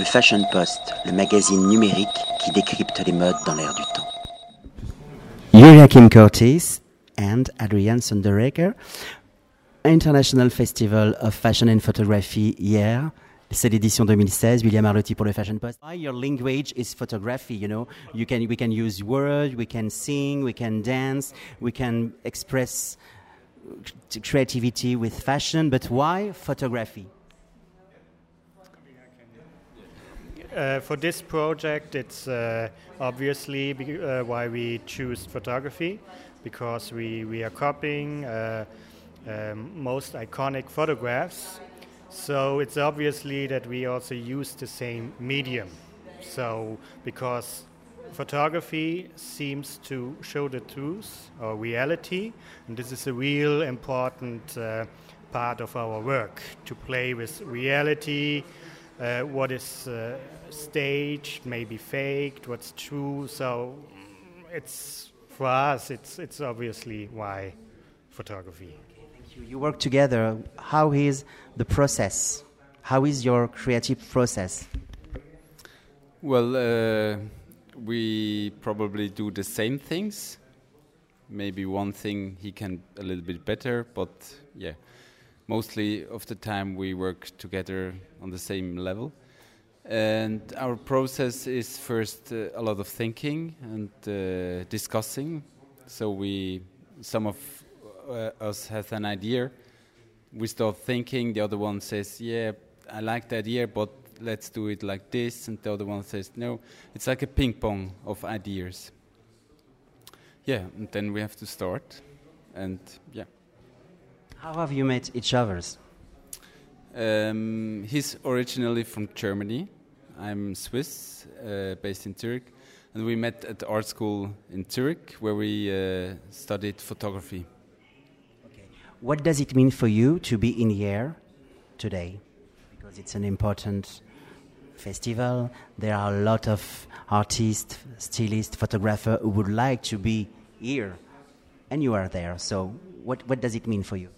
Le Fashion Post, le magazine numérique qui décrypte les modes dans l'air du temps. Yulia Kim Curtis and Adrian Sunderecker, International Festival of Fashion and Photography hier. C'est l'édition 2016. William Arlotti pour le Fashion Post. Your language is photography. You know, you can we can use words, we can sing, we can dance, we can express creativity with fashion. But why photography? Uh, for this project, it's uh, obviously uh, why we choose photography because we, we are copying uh, um, most iconic photographs. So it's obviously that we also use the same medium. So because photography seems to show the truth or reality, and this is a real important uh, part of our work to play with reality uh, what is uh, staged, maybe faked, what's true. So it's for us, it's it's obviously why photography. thank You. you work together. How is the process? How is your creative process? Well, uh, we probably do the same things. Maybe one thing he can a little bit better, but yeah mostly of the time we work together on the same level. And our process is first uh, a lot of thinking and uh, discussing. So we, some of uh, us has an idea. We start thinking. The other one says, "Yeah, I like the idea, but let's do it like this." And the other one says, "No." It's like a ping pong of ideas. Yeah, and then we have to start, and yeah. How have you met each others? Um, he's originally from Germany. I'm Swiss, uh, based in Zurich, and we met at the art school in Zurich, where we uh, studied photography. Okay. What does it mean for you to be in here today? Because it's an important festival. There are a lot of artists, stylists, photographers who would like to be here, and you are there. So, what, what does it mean for you?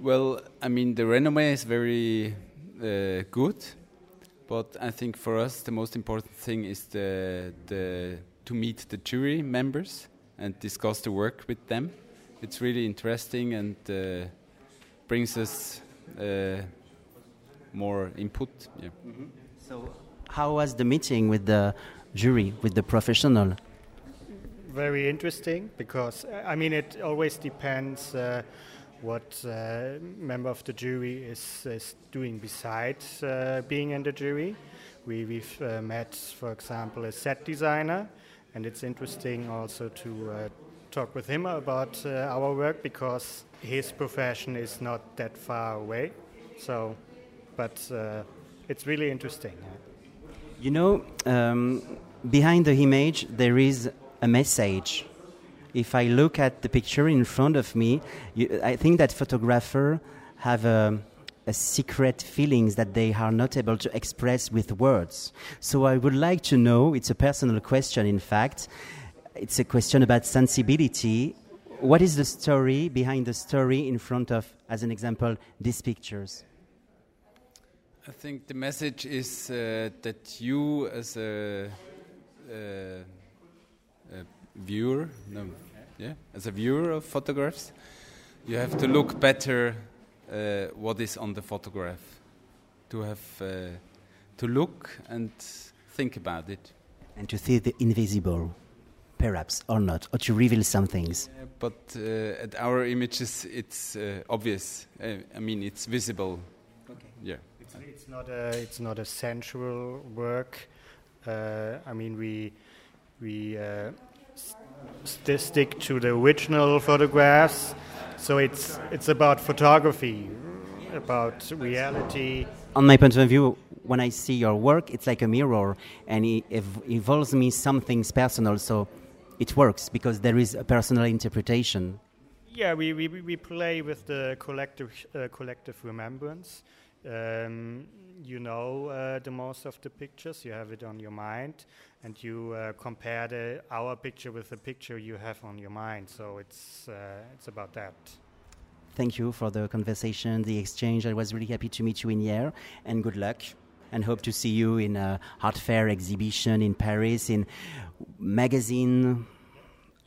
Well, I mean, the renommee is very uh, good, but I think for us the most important thing is the, the to meet the jury members and discuss the work with them. It's really interesting and uh, brings us uh, more input. Yeah. Mm -hmm. So, how was the meeting with the jury, with the professional? Very interesting because I mean it always depends uh, what uh, member of the jury is, is doing besides uh, being in the jury. We, we've uh, met, for example, a set designer, and it's interesting also to uh, talk with him about uh, our work because his profession is not that far away. So, but it's really interesting. You know, um, behind the image there is a message if I look at the picture in front of me, you, I think that photographer have a, a secret feelings that they are not able to express with words. So I would like to know, it's a personal question in fact, it's a question about sensibility. What is the story behind the story in front of, as an example, these pictures? I think the message is uh, that you, as a, uh, viewer, no, yeah, as a viewer of photographs, you have to look better uh, what is on the photograph, to have uh, to look and think about it, and to see the invisible, perhaps or not, or to reveal some things. Yeah, but uh, at our images, it's uh, obvious. Uh, I mean, it's visible. Okay. Yeah. It's, it's, not a it's not a sensual work. Uh, I mean, we we st stick to the original photographs. So it's it's about photography, about reality. On my point of view, when I see your work, it's like a mirror, and it ev involves me something personal. So it works because there is a personal interpretation. Yeah, we, we, we play with the collective uh, collective remembrance. Um, you know uh, the most of the pictures, you have it on your mind, and you uh, compare the, our picture with the picture you have on your mind. So it's, uh, it's about that. Thank you for the conversation, the exchange. I was really happy to meet you in here, and good luck and hope to see you in a art fair exhibition in Paris, in magazine.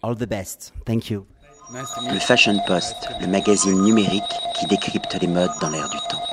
All the best. Thank you. Nice to meet Le Fashion Post, le magazine numérique qui décrypte les modes dans l'air du temps.